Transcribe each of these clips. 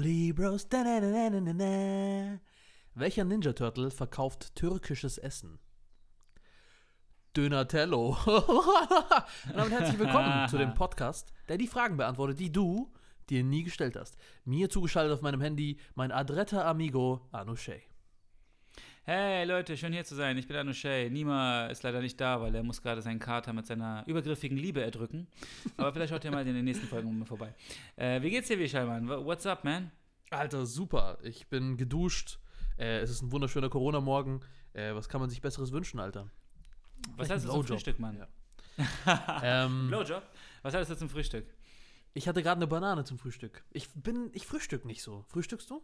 Broly Bros. Da, da, da, da, da, da. Welcher Ninja Turtle verkauft türkisches Essen? Dönatello. Und damit herzlich willkommen zu dem Podcast, der die Fragen beantwortet, die du dir nie gestellt hast. Mir zugeschaltet auf meinem Handy mein adretter Amigo Anushay. Hey Leute, schön hier zu sein. Ich bin Anushay. Nima ist leider nicht da, weil er muss gerade seinen Kater mit seiner übergriffigen Liebe erdrücken. Aber vielleicht schaut ihr mal in den nächsten Folgen mal vorbei. Äh, wie geht's dir, Wischalmann? What's up, man? Alter, super. Ich bin geduscht. Äh, es ist ein wunderschöner Corona-Morgen. Äh, was kann man sich Besseres wünschen, Alter? Was Vielleicht heißt das ein zum. Frühstück, Mann? Ja. ähm, Blowjob? Was heißt das zum Frühstück? ich hatte gerade eine Banane zum Frühstück. Ich bin, ich frühstück nicht so. Frühstückst du?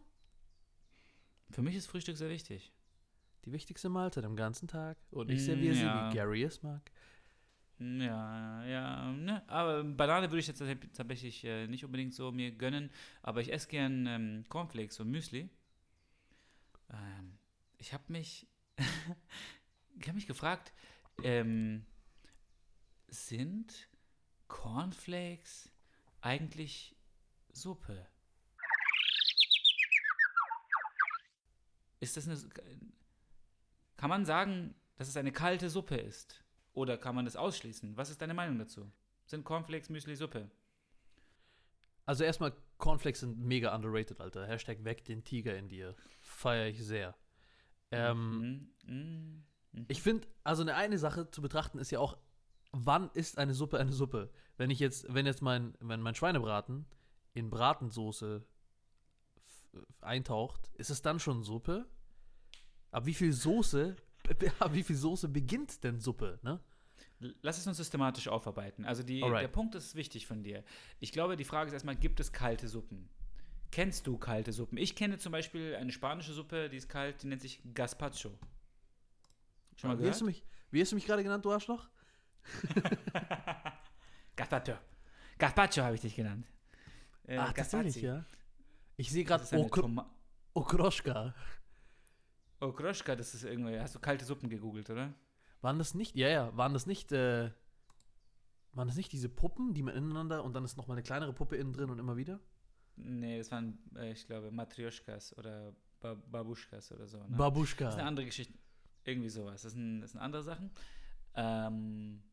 Für mich ist Frühstück sehr wichtig. Die wichtigste Mahlzeit am ganzen Tag. Und ich Mm, serviere sie, ja. wie Gary es mag. Ja, ja, ne? Aber Banane würde ich jetzt tats- tatsächlich äh, nicht unbedingt so mir gönnen. Aber ich esse gern ähm, Cornflakes und Müsli. Ähm, ich habe mich, ich habe mich gefragt, ähm, sind Cornflakes eigentlich Suppe? Ist das eine, kann man sagen, dass es eine kalte Suppe ist? Oder kann man das ausschließen? Was ist deine Meinung dazu? Sind Cornflakes Müsli Suppe? Also erstmal, Cornflakes sind mega underrated, Alter. Hashtag weg den Tiger in dir. Feier ich sehr. Ähm, Mm, mm. Ich finde, also eine eine Sache zu betrachten ist ja auch, wann ist eine Suppe eine Suppe? Wenn ich jetzt, wenn jetzt mein, wenn mein Schweinebraten in Bratensoße eintaucht, ist es dann schon Suppe? Ab wie viel Soße, ab wie viel Soße beginnt denn Suppe, ne? Lass es uns systematisch aufarbeiten. Also die, Alright. der Punkt ist wichtig von dir. Ich glaube, die Frage ist erstmal, gibt es kalte Suppen? Kennst du kalte Suppen? Ich kenne zum Beispiel eine spanische Suppe, die ist kalt, die nennt sich Gazpacho. Schon mal Wie hast du gehört? mich, wie hast du mich gerade genannt, du Arschloch? Gazpacho. Gazpacho habe ich dich genannt. Äh, Ach, tatsächlich, Gazpazi. ja. Ich sehe gerade Okroschka. Okroschka, das ist irgendwie, hast du kalte Suppen gegoogelt, oder? Waren das nicht, ja, ja, waren das nicht, äh, waren das nicht diese Puppen, die man ineinander und dann ist noch mal eine kleinere Puppe innen drin und immer wieder? Nee, das waren, äh, ich glaube, Matrioschkas oder ba Babuschkas oder so. Ne? Das ist eine Babuschka. andere Geschichte. Irgendwie sowas. Das sind, das sind andere Sachen. Ähm,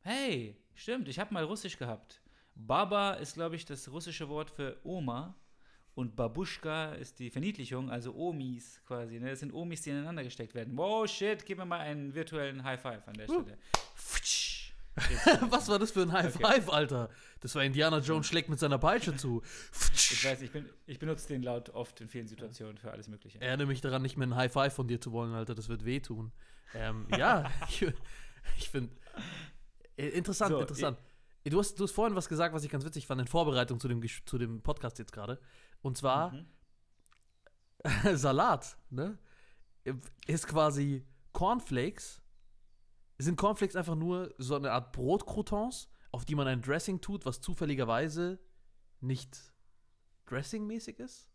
hey, stimmt, ich habe mal Russisch gehabt. Baba ist, glaube ich, das russische Wort für Oma. Und Babuschka ist die Verniedlichung, also Omis quasi. Ne? Das sind Omis, die ineinander gesteckt werden. Wow, shit, gib mir mal einen virtuellen High Five an der Stelle. Was war das für ein High Five, Alter? Das war Indiana Jones schlägt mit seiner Peitsche zu. Ich weiß, ich, bin, ich benutze den laut oft in vielen Situationen für alles Mögliche. Erinnere mich daran, nicht mehr ein High Five von dir zu wollen, Alter. Das wird wehtun. Ähm, ja, ich, ich finde. Interessant, So, interessant. Du hast, du hast vorhin was gesagt, was ich ganz witzig fand in Vorbereitung zu dem, zu dem Podcast jetzt gerade. Und zwar Mhm. Salat, ne? Ist quasi Cornflakes. Sind Cornflakes einfach nur so eine Art Brotcroutons, auf die man ein Dressing tut, was zufälligerweise nicht dressingmäßig ist?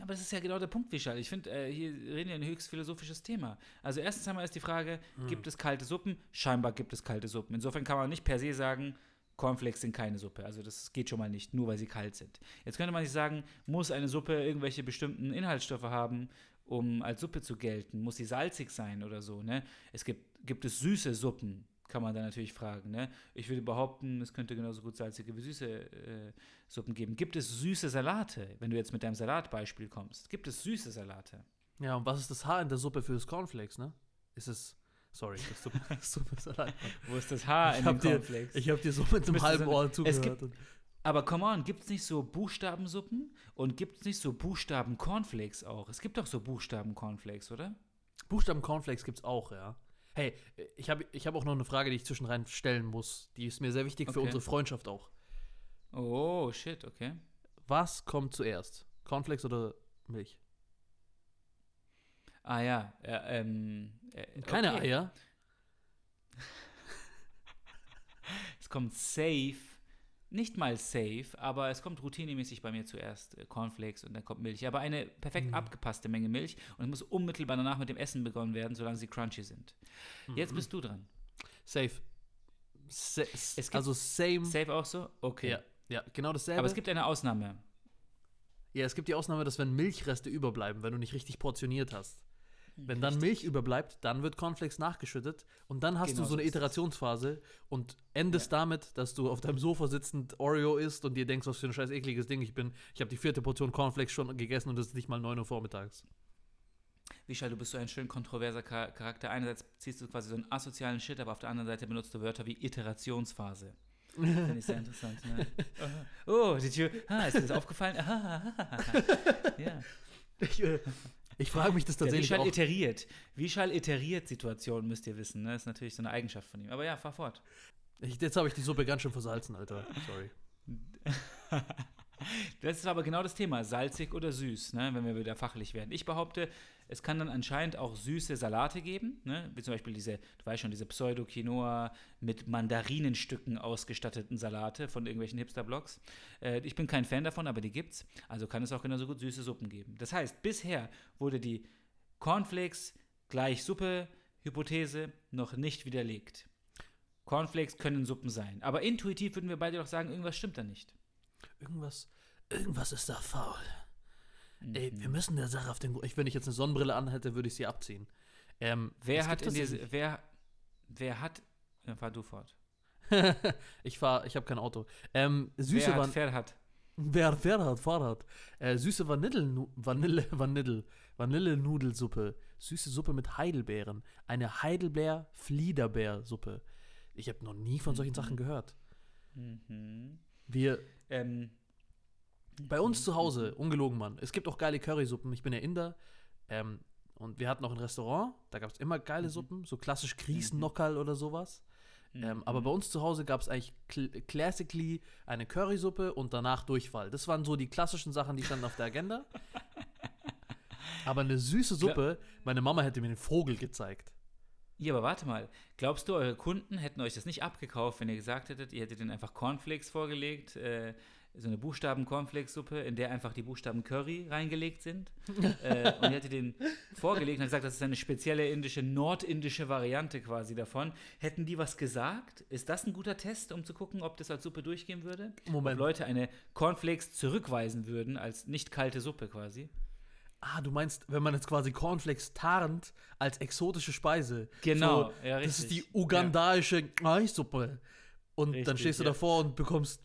Aber das ist ja genau der Punkt, Wischal. Ich finde, äh, hier reden wir ein höchst philosophisches Thema. Also erstens einmal ist die Frage, gibt es kalte Suppen? Scheinbar gibt es kalte Suppen. Insofern kann man nicht per se sagen, Cornflakes sind keine Suppe. Also das geht schon mal nicht, nur weil sie kalt sind. Jetzt könnte man sich sagen, muss eine Suppe irgendwelche bestimmten Inhaltsstoffe haben, um als Suppe zu gelten? Muss sie salzig sein oder so? Ne? Es gibt, gibt es süße Suppen? Kann man dann natürlich fragen. Ne? Ich würde behaupten, es könnte genauso gut salzige wie süße äh, Suppen geben. Gibt es süße Salate? Wenn du jetzt mit deinem Salatbeispiel kommst, gibt es süße Salate? Ja, und was ist das Haar in der Suppe für das Cornflakes, ne? Ist es. Sorry, das Suppe, das Suppe ist allein. Wo ist das Haar Ich in den dir, Cornflakes? ich hab dir so mit einem halben so- Ohr es zugehört. gibt- Aber come on, gibt es nicht so Buchstabensuppen und gibt es nicht so Buchstaben-Cornflakes auch? Es gibt doch so Buchstaben-Cornflakes, oder? Buchstaben Cornflakes gibt's auch, ja. Hey, ich habe ich hab auch noch eine Frage, die ich zwischenrein stellen muss. Die ist mir sehr wichtig für Okay. unsere Freundschaft auch. Oh, shit, okay. Was kommt zuerst? Cornflakes oder Milch? Ah ja, äh, ähm, äh, Keine okay. Eier. Es kommt safe, nicht mal safe, aber es kommt routinemäßig bei mir zuerst äh, Cornflakes und dann kommt Milch. Aber eine perfekt abgepasste Menge Milch und es muss unmittelbar danach mit dem Essen begonnen werden, solange sie crunchy sind. Jetzt bist du dran. Safe. Sa also same. Safe auch so? Okay. Ja, ja, genau dasselbe. Aber es gibt eine Ausnahme. Ja, es gibt die Ausnahme, dass wenn Milchreste überbleiben, wenn du nicht richtig portioniert hast. Wenn dann Milch überbleibt, dann wird Cornflakes nachgeschüttet und dann hast Genau du so eine. Iterationsphase und endest damit, dass du auf deinem Sofa sitzend Oreo isst und dir denkst, was für ein scheiß ekliges Ding ich bin. Ich habe die vierte Portion Cornflakes schon gegessen und es ist nicht mal 9 Uhr vormittags. Vishal, du bist so ein schön kontroverser Char- Charakter. Einerseits ziehst du quasi so einen asozialen Shit, aber auf der anderen Seite benutzt du Wörter wie Iterationsphase. Finde ich sehr interessant. Ne? Oh, die Tür. Ah, ist dir das aufgefallen? Ah, ah, ah, ah. ja. Ich, äh, ich frage mich das tatsächlich Vishal auch. iteriert. Vishal iteriert Situationen, müsst ihr wissen. Ne? ist natürlich so eine Eigenschaft von ihm. Aber ja, fahr fort. Ich, jetzt habe ich die Suppe ganz schön versalzen, Alter. Sorry. Das ist aber genau das Thema, salzig oder süß, ne, wenn wir wieder fachlich werden. Ich behaupte, es kann dann anscheinend auch süße Salate geben, ne, wie zum Beispiel diese, du weißt schon, diese Pseudo-Quinoa mit Mandarinenstücken ausgestatteten Salate von irgendwelchen Hipster-Blogs. Äh, ich bin kein Fan davon, aber die gibt's. Also kann es auch genauso gut süße Suppen geben. Das heißt, bisher wurde die Cornflakes gleich Suppe-Hypothese noch nicht widerlegt. Cornflakes können Suppen sein. Aber intuitiv würden wir beide doch sagen, irgendwas stimmt da nicht. Irgendwas, irgendwas ist da faul. Ey, wir müssen der Sache auf den Grund. Ich, wenn ich jetzt eine Sonnenbrille anhätte, würde ich sie abziehen. Ähm, Wer hat in diese, wer, wer hat, ja, fahr du fort. ich fahre, ich habe kein Auto. Ähm, süße wer hat, wer hat, Wer, hat Fahrrad? Äh, süße Vanille, Vanille, Vanille, Vanillenudelsuppe. Süße Suppe mit Heidelbeeren. Eine Heidelbeer-Fliederbeersuppe. Ich habe noch nie von solchen Sachen gehört. mhm. Wir, ähm, bei uns zu Hause, ungelogen, Mann. Es gibt auch geile Currysuppen. Ich bin ja Inder. Ähm, und wir hatten auch ein Restaurant. Da gab es immer geile Suppen. So klassisch Grießennockerl oder sowas. Ähm, aber bei uns zu Hause gab es eigentlich cl classically eine Currysuppe und danach Durchfall. Das waren so die klassischen Sachen, die standen auf der Agenda. aber eine süße Suppe, meine Mama hätte mir den Vogel gezeigt. Ja, aber warte mal. Glaubst du, eure Kunden hätten euch das nicht abgekauft, wenn ihr gesagt hättet, ihr hättet ihnen einfach Cornflakes vorgelegt, äh, so eine Buchstaben-Cornflakes-Suppe, in der einfach die Buchstaben Curry reingelegt sind? äh, und ihr hättet den vorgelegt und gesagt, das ist eine spezielle indische, nordindische Variante quasi davon. Hätten die was gesagt? Ist das ein guter Test, um zu gucken, ob das als Suppe durchgehen würde? Moment. Ob Leute eine Cornflakes zurückweisen würden als nicht kalte Suppe quasi? Ah, du meinst, wenn man jetzt quasi Cornflakes tarnt als exotische Speise. Genau, So, ja, Das ist die ugandaische Eissuppe. Und dann Richtig, stehst du ja. davor und bekommst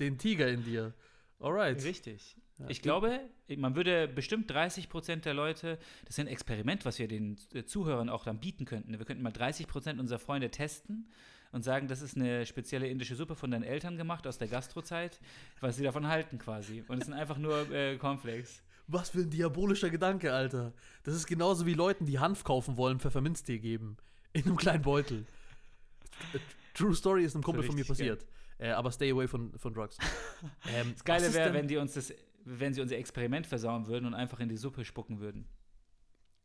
den Tiger in dir. Alright. Richtig. Ja, ich glaube, man würde bestimmt 30 Prozent der Leute, das ist ein Experiment, was wir den äh, Zuhörern auch dann bieten könnten. Wir könnten mal 30 Prozent unserer Freunde testen und sagen, das ist eine spezielle indische Suppe von deinen Eltern gemacht aus der Gastrozeit, was sie davon halten quasi. Und es sind einfach nur äh, Cornflakes. Was für ein diabolischer Gedanke, Alter. Das ist genauso wie Leuten, die Hanf kaufen wollen, Pfefferminztee geben. In einem kleinen Beutel. Äh, True Story ist einem Kumpel von mir passiert. Äh, aber stay away von, von Drugs. Ähm, Das Geile wäre, wenn die uns das, wenn sie unser Experiment versauen würden und einfach in die Suppe spucken würden.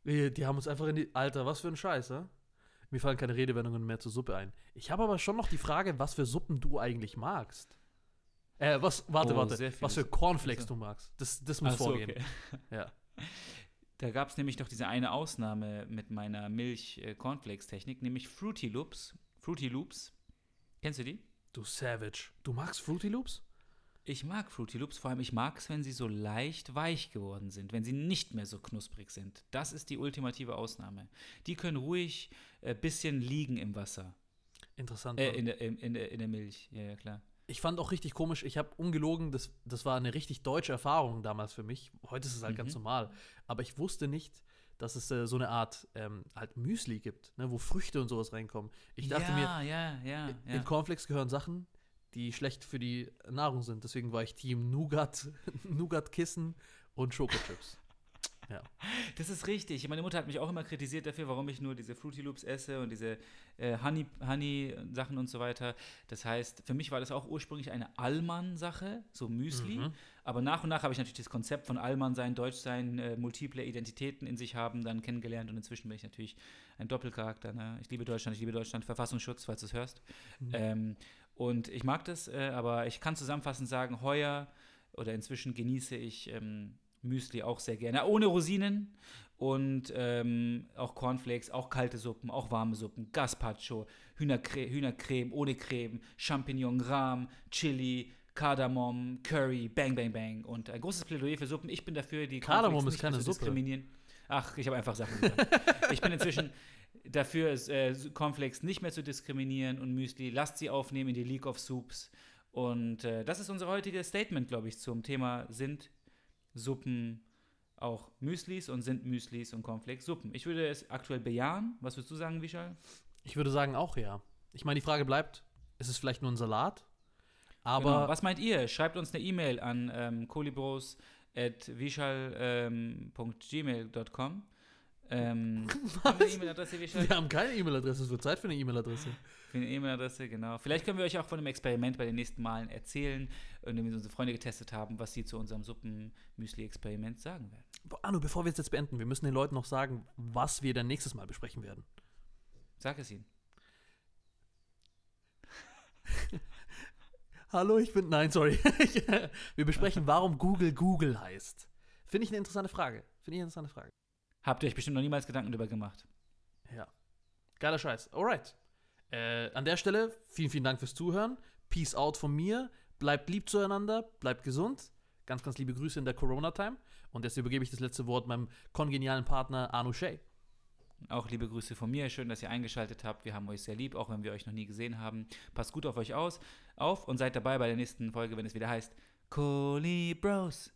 Die, die haben uns einfach in die. Alter, was für ein Scheiß, ne? Mir fallen keine Redewendungen mehr zur Suppe ein. Ich habe aber schon noch die Frage, was für Suppen du eigentlich magst. Äh, was, warte, Oh, warte. Was für. Cornflakes Also. du magst. Das, das muss so, vorgehen. okay. Ja. Da gab es nämlich doch diese eine Ausnahme mit meiner Milch-Cornflakes-Technik, nämlich Fruity Loops. Fruity Loops. Kennst du die? Du Savage. Du magst Fruity Loops? Ich mag Fruity Loops, vor allem ich mag es, wenn sie so leicht weich geworden sind, wenn sie nicht mehr so knusprig sind. Das ist die ultimative Ausnahme. Die können ruhig ein bisschen liegen im Wasser. Interessant. Äh, Mann. in, der, in, in, der, in der Milch. Ja, ja, klar. Ich fand auch richtig komisch, ich habe ungelogen, das, das war eine richtig deutsche Erfahrung damals für mich. Heute ist es halt ganz Mhm. normal. Aber ich wusste nicht, dass es äh, so eine Art ähm, halt Müsli gibt, ne, wo Früchte und sowas reinkommen. Ich dachte ja, mir, ja, ja, in. Cornflakes gehören Sachen, die schlecht für die Nahrung sind. Deswegen war ich Team Nougat, Nougat-Kissen und Schokochips. Das ist richtig. Meine Mutter hat mich auch immer kritisiert dafür, warum ich nur diese Fruity Loops esse und diese äh, Honey, Honey Sachen und so weiter. Das heißt, für mich war das auch ursprünglich eine Allmann-Sache, so Müsli. Mhm. Aber nach und nach habe ich natürlich das Konzept von Allmann sein, Deutsch sein, äh, multiple Identitäten in sich haben, dann kennengelernt und inzwischen bin ich natürlich ein Doppelcharakter. Ne? Ich liebe Deutschland, ich liebe Deutschland, Verfassungsschutz, falls du es hörst. Mhm. Ähm, und ich mag das, äh, aber ich kann zusammenfassend sagen, heuer oder inzwischen genieße ich ähm, Müsli auch sehr gerne. Ohne Rosinen und ähm, auch Cornflakes, auch kalte Suppen, auch warme Suppen, Gazpacho, Hühnercre Hühnercreme ohne Creme, Champignon, Rahm, Chili, Kardamom, Curry, Bang, Bang, Bang. Und ein großes Plädoyer für Suppen. Ich bin dafür, die Kardamom Cornflakes ist nicht mehr keine zu Suppe. diskriminieren. Ach, ich habe einfach Sachen gesagt. ich bin inzwischen dafür, äh, Cornflakes nicht mehr zu diskriminieren und Müsli. Lasst sie aufnehmen in die League of Soups. Und äh, das ist unser heutiges Statement, glaube ich, zum Thema sind Suppen auch Müslis und sind Müslis und Cornflakes Suppen. Ich würde es aktuell bejahen. Was würdest du sagen, Vishal? Ich würde sagen auch ja. Ich meine, die Frage bleibt, ist es vielleicht nur ein Salat? Aber genau. Was meint ihr? Schreibt uns eine E-Mail an ähm, kolibros.vishal.gmail.com. Ähm, haben wir E-Mail-Adresse, wir haben keine E-Mail-Adresse. Es wird Zeit für eine E-Mail-Adresse. Für eine E-Mail-Adresse, genau. Vielleicht können wir euch auch von dem Experiment bei den nächsten Malen erzählen, indem wir unsere Freunde getestet haben, was sie zu unserem Suppen-Müsli-Experiment sagen werden. Arno, bevor wir es jetzt beenden, wir müssen den Leuten noch sagen, was wir dann nächstes Mal besprechen werden. Sag es ihnen. Hallo, ich bin. Nein, sorry. wir besprechen, warum Google Google heißt. Finde ich eine interessante Frage. Finde ich eine interessante Frage. Habt ihr euch bestimmt noch niemals Gedanken darüber gemacht. Ja. Geiler Scheiß. Alright. Äh, an der Stelle, vielen, vielen Dank fürs Zuhören. Peace out von mir. Bleibt lieb zueinander. Bleibt gesund. Ganz, ganz liebe Grüße in der Corona-Time. Und jetzt übergebe ich das letzte Wort meinem kongenialen Partner Arno Shea. Auch liebe Grüße von mir. Schön, dass ihr eingeschaltet habt. Wir haben euch sehr lieb, auch wenn wir euch noch nie gesehen haben. Passt gut auf euch aus, auf und seid dabei bei der nächsten Folge, wenn es wieder heißt Colibros.